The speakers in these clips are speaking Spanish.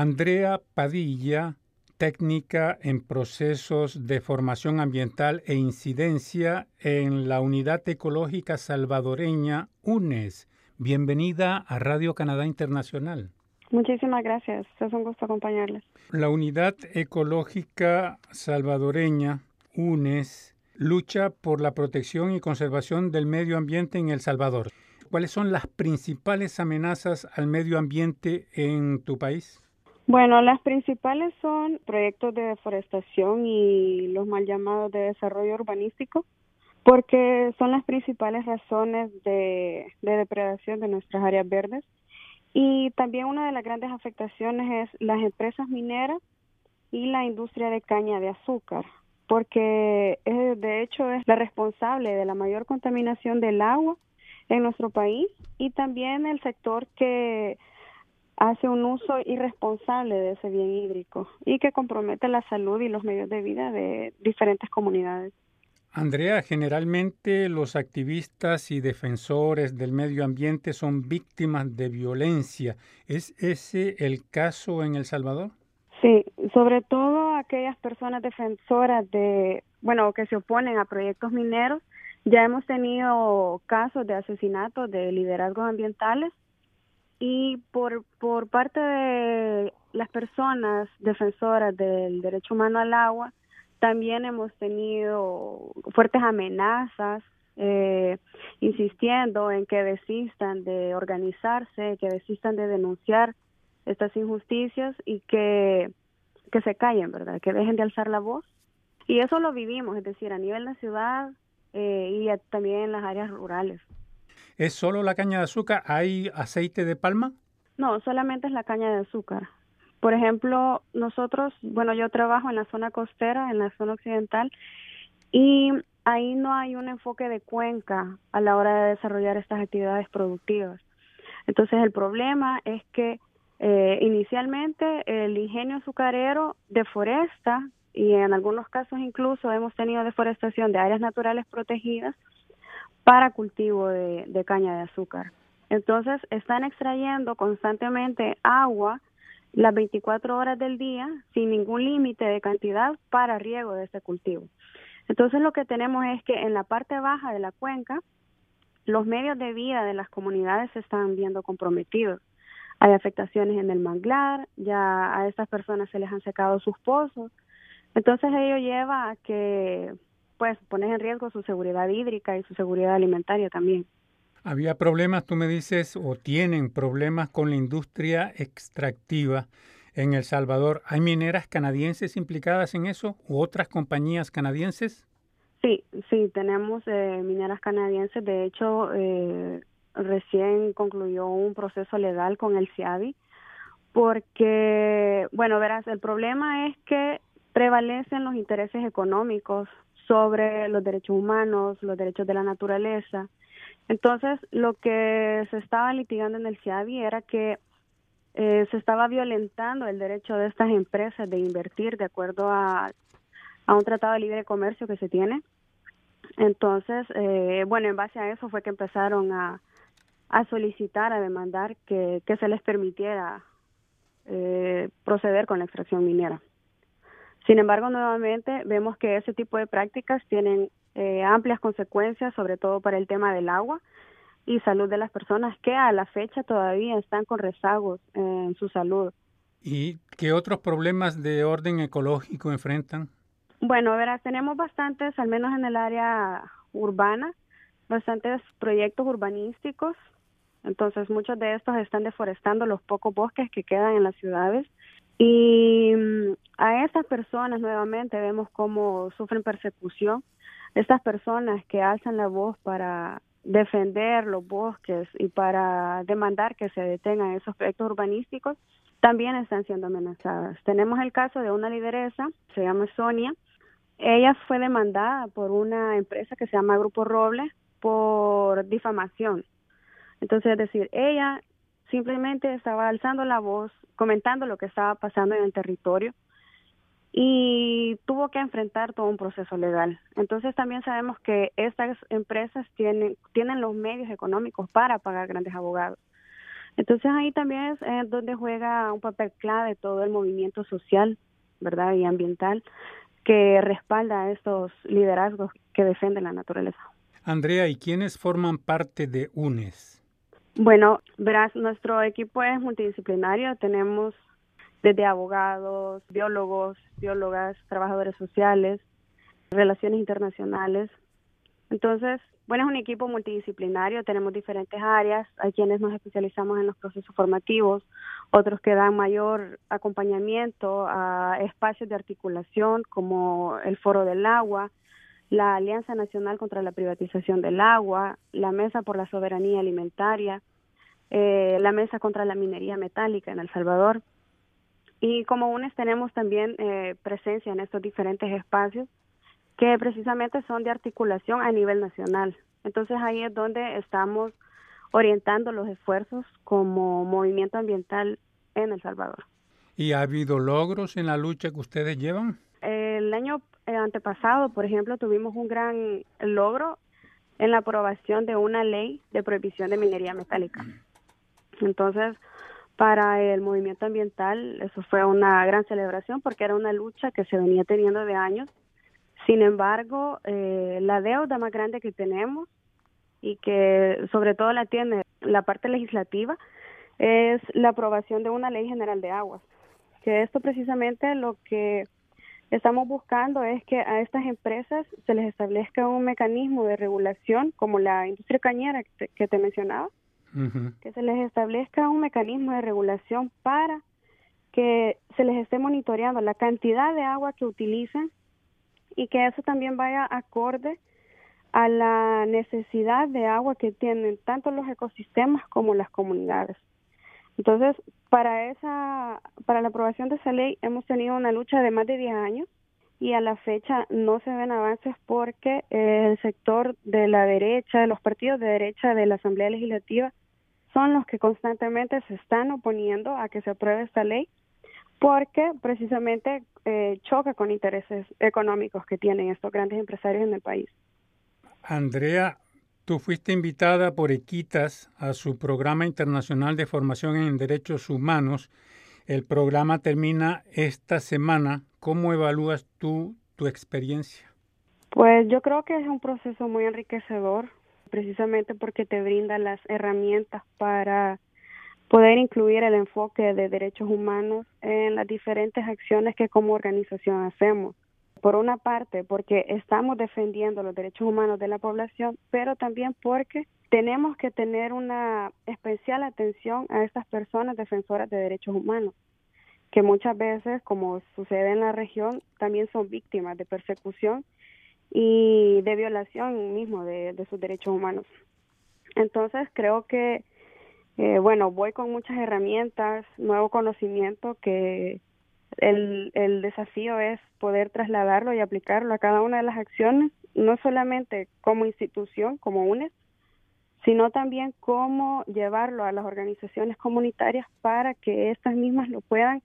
Andrea Padilla, técnica en procesos de formación ambiental e incidencia en la Unidad Ecológica Salvadoreña UNES. Bienvenida a Radio Canadá Internacional. Muchísimas gracias, es un gusto acompañarles. La Unidad Ecológica Salvadoreña UNES lucha por la protección y conservación del medio ambiente en El Salvador. ¿Cuáles son las principales amenazas al medio ambiente en tu país? Bueno, las principales son proyectos de deforestación y los mal llamados de desarrollo urbanístico, porque son las principales razones de, depredación de nuestras áreas verdes. Y también una de las grandes afectaciones es las empresas mineras y la industria de caña de azúcar, porque de hecho es la responsable de la mayor contaminación del agua en nuestro país y también el sector que hace un uso irresponsable de ese bien hídrico y que compromete la salud y los medios de vida de diferentes comunidades. Andrea, generalmente los activistas y defensores del medio ambiente son víctimas de violencia. ¿Es ese el caso en El Salvador? Sí, sobre todo aquellas personas defensoras de, bueno, que se oponen a proyectos mineros. Ya hemos tenido casos de asesinatos de liderazgos ambientales y por, por parte de las personas defensoras del derecho humano al agua, también hemos tenido fuertes amenazas, eh, insistiendo en que desistan de organizarse, que desistan de denunciar estas injusticias y que, que se callen, ¿verdad? Que dejen de alzar la voz. Y eso lo vivimos, es decir, a nivel de la ciudad eh, y también en las áreas rurales. ¿Es solo la caña de azúcar? ¿Hay aceite de palma? No, solamente es la caña de azúcar. Por ejemplo, nosotros, bueno, yo trabajo en la zona costera, en la zona occidental, y ahí no hay un enfoque de cuenca a la hora de desarrollar estas actividades productivas. Entonces, el problema es que eh, inicialmente el ingenio azucarero deforesta y en algunos casos incluso hemos tenido deforestación de áreas naturales protegidas para cultivo de, caña de azúcar. Entonces, están extrayendo constantemente agua las 24 horas del día sin ningún límite de cantidad para riego de ese cultivo. Entonces, lo que tenemos es que en la parte baja de la cuenca, los medios de vida de las comunidades se están viendo comprometidos. Hay afectaciones en el manglar, ya a estas personas se les han secado sus pozos. Entonces, ello lleva a que pues pones en riesgo su seguridad hídrica y su seguridad alimentaria también. Había problemas, tú me dices, o tienen problemas con la industria extractiva en El Salvador. ¿Hay mineras canadienses implicadas en eso u otras compañías canadienses? Sí, sí, tenemos eh, mineras canadienses. De hecho, eh, recién concluyó un proceso legal con el CIADI porque, bueno, verás, el problema es que prevalecen los intereses económicos sobre los derechos humanos, los derechos de la naturaleza. Entonces, lo que se estaba litigando en el CIAVI era que eh, se estaba violentando el derecho de estas empresas de invertir de acuerdo a, a un tratado de libre comercio que se tiene. Entonces, eh, bueno, en base a eso fue que empezaron a, a solicitar, a demandar que, que se les permitiera eh, proceder con la extracción minera. Sin embargo, nuevamente vemos que ese tipo de prácticas tienen eh, amplias consecuencias, sobre todo para el tema del agua y salud de las personas que a la fecha todavía están con rezagos en su salud. ¿Y qué otros problemas de orden ecológico enfrentan? Bueno, verás, tenemos bastantes, al menos en el área urbana, bastantes proyectos urbanísticos. Entonces, muchos de estos están deforestando los pocos bosques que quedan en las ciudades y mm, a estas personas nuevamente vemos cómo sufren persecución. Estas personas que alzan la voz para defender los bosques y para demandar que se detengan esos proyectos urbanísticos, también están siendo amenazadas. Tenemos el caso de una lideresa, se llama Sonia. Ella fue demandada por una empresa que se llama Grupo Roble por difamación. Entonces, es decir, ella simplemente estaba alzando la voz, comentando lo que estaba pasando en el territorio y tuvo que enfrentar todo un proceso legal. Entonces también sabemos que estas empresas tienen, tienen los medios económicos para pagar grandes abogados. Entonces ahí también es, donde juega un papel clave todo el movimiento social, ¿verdad? Y ambiental que respalda a estos liderazgos que defienden la naturaleza. Andrea, ¿y quiénes forman parte de UNES? Bueno, verás, nuestro equipo es multidisciplinario. Tenemos desde abogados, biólogos, biólogas, trabajadores sociales, relaciones internacionales. Entonces, bueno, es un equipo multidisciplinario, tenemos diferentes áreas, hay quienes nos especializamos en los procesos formativos, otros que dan mayor acompañamiento a espacios de articulación como el Foro del Agua, la Alianza Nacional contra la Privatización del Agua, la Mesa por la Soberanía Alimentaria, eh, la Mesa contra la Minería Metálica en El Salvador. Y como UNES tenemos también eh, presencia en estos diferentes espacios que precisamente son de articulación a nivel nacional. Entonces ahí es donde estamos orientando los esfuerzos como movimiento ambiental en El Salvador. ¿Y ha habido logros en la lucha que ustedes llevan? El año eh, antepasado, por ejemplo, tuvimos un gran logro en la aprobación de una ley de prohibición de minería metálica. Entonces, para el movimiento ambiental, eso fue una gran celebración porque era una lucha que se venía teniendo de años sin embargo, eh, la deuda más grande que tenemos y que sobre todo la tiene la parte legislativa es la aprobación de una ley general de aguas. Que esto precisamente lo que estamos buscando es que a estas empresas se les establezca un mecanismo de regulación como la industria cañera que te, mencionaba, que se les establezca un mecanismo de regulación para que se les esté monitoreando la cantidad de agua que utilizan y que eso también vaya acorde a la necesidad de agua que tienen tanto los ecosistemas como las comunidades. Entonces, para esa para la aprobación de esa ley hemos tenido una lucha de más de 10 años y a la fecha no se ven avances porque el sector de la derecha, de los partidos de derecha de la Asamblea Legislativa son los que constantemente se están oponiendo a que se apruebe esta ley porque precisamente eh, choca con intereses económicos que tienen estos grandes empresarios en el país. Andrea, tú fuiste invitada por Equitas a su programa internacional de formación en derechos humanos. El programa termina esta semana. ¿Cómo evalúas tú tu experiencia? Pues yo creo que es un proceso muy enriquecedor, precisamente porque te brinda las herramientas para poder incluir el enfoque de derechos humanos en las diferentes acciones que como organización hacemos. Por una parte, porque estamos defendiendo los derechos humanos de la población, pero también porque tenemos que tener una especial atención a estas personas defensoras de derechos humanos, que muchas veces, como sucede en la región, también son víctimas de persecución y de violación mismo de, sus derechos humanos. Entonces, creo que eh, bueno, voy con muchas herramientas, nuevo conocimiento que el, el desafío es poder trasladarlo y aplicarlo a cada una de las acciones, no solamente como institución, como UNES, sino también cómo llevarlo a las organizaciones comunitarias para que estas mismas lo puedan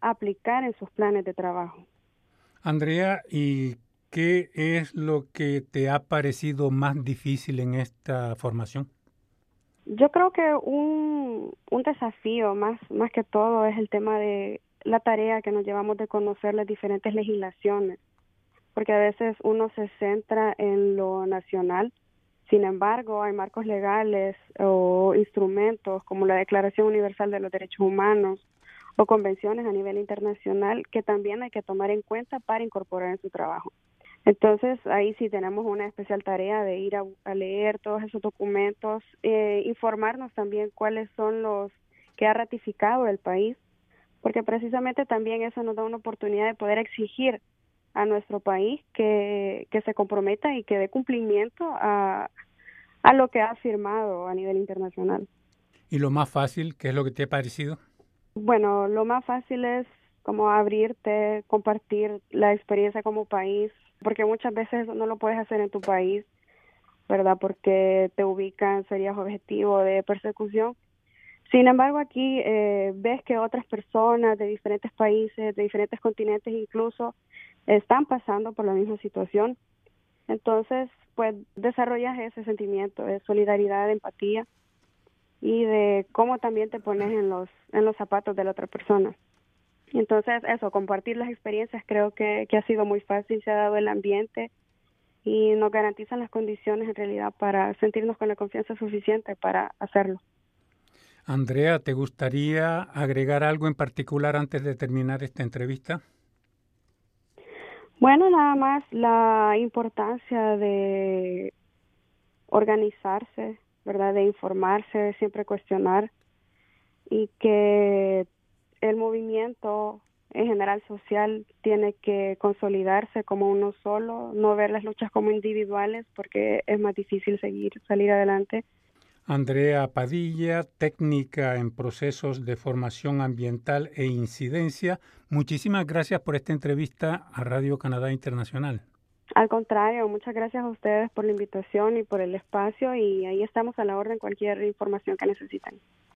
aplicar en sus planes de trabajo. Andrea, ¿y qué es lo que te ha parecido más difícil en esta formación? Yo creo que un, un desafío más, más que todo es el tema de la tarea que nos llevamos de conocer las diferentes legislaciones, porque a veces uno se centra en lo nacional, sin embargo hay marcos legales o instrumentos como la Declaración Universal de los Derechos Humanos o convenciones a nivel internacional que también hay que tomar en cuenta para incorporar en su trabajo. Entonces, ahí sí tenemos una especial tarea de ir a, leer todos esos documentos, eh, informarnos también cuáles son los que ha ratificado el país, porque precisamente también eso nos da una oportunidad de poder exigir a nuestro país que, que se comprometa y que dé cumplimiento a, a lo que ha firmado a nivel internacional. ¿Y lo más fácil, qué es lo que te ha parecido? Bueno, lo más fácil es como abrirte, compartir la experiencia como país, porque muchas veces no lo puedes hacer en tu país, ¿verdad? Porque te ubican, serías objetivo de persecución. Sin embargo, aquí eh, ves que otras personas de diferentes países, de diferentes continentes incluso, están pasando por la misma situación. Entonces, pues desarrollas ese sentimiento de solidaridad, de empatía y de cómo también te pones en los en los zapatos de la otra persona. Entonces, eso, compartir las experiencias creo que, que ha sido muy fácil, se ha dado el ambiente y nos garantizan las condiciones en realidad para sentirnos con la confianza suficiente para hacerlo. Andrea, ¿te gustaría agregar algo en particular antes de terminar esta entrevista? Bueno, nada más la importancia de organizarse, ¿verdad? De informarse, de siempre cuestionar y que el movimiento en general social tiene que consolidarse como uno solo, no ver las luchas como individuales porque es más difícil seguir, salir adelante. Andrea Padilla, técnica en procesos de formación ambiental e incidencia, muchísimas gracias por esta entrevista a Radio Canadá Internacional. Al contrario, muchas gracias a ustedes por la invitación y por el espacio y ahí estamos a la orden cualquier información que necesiten.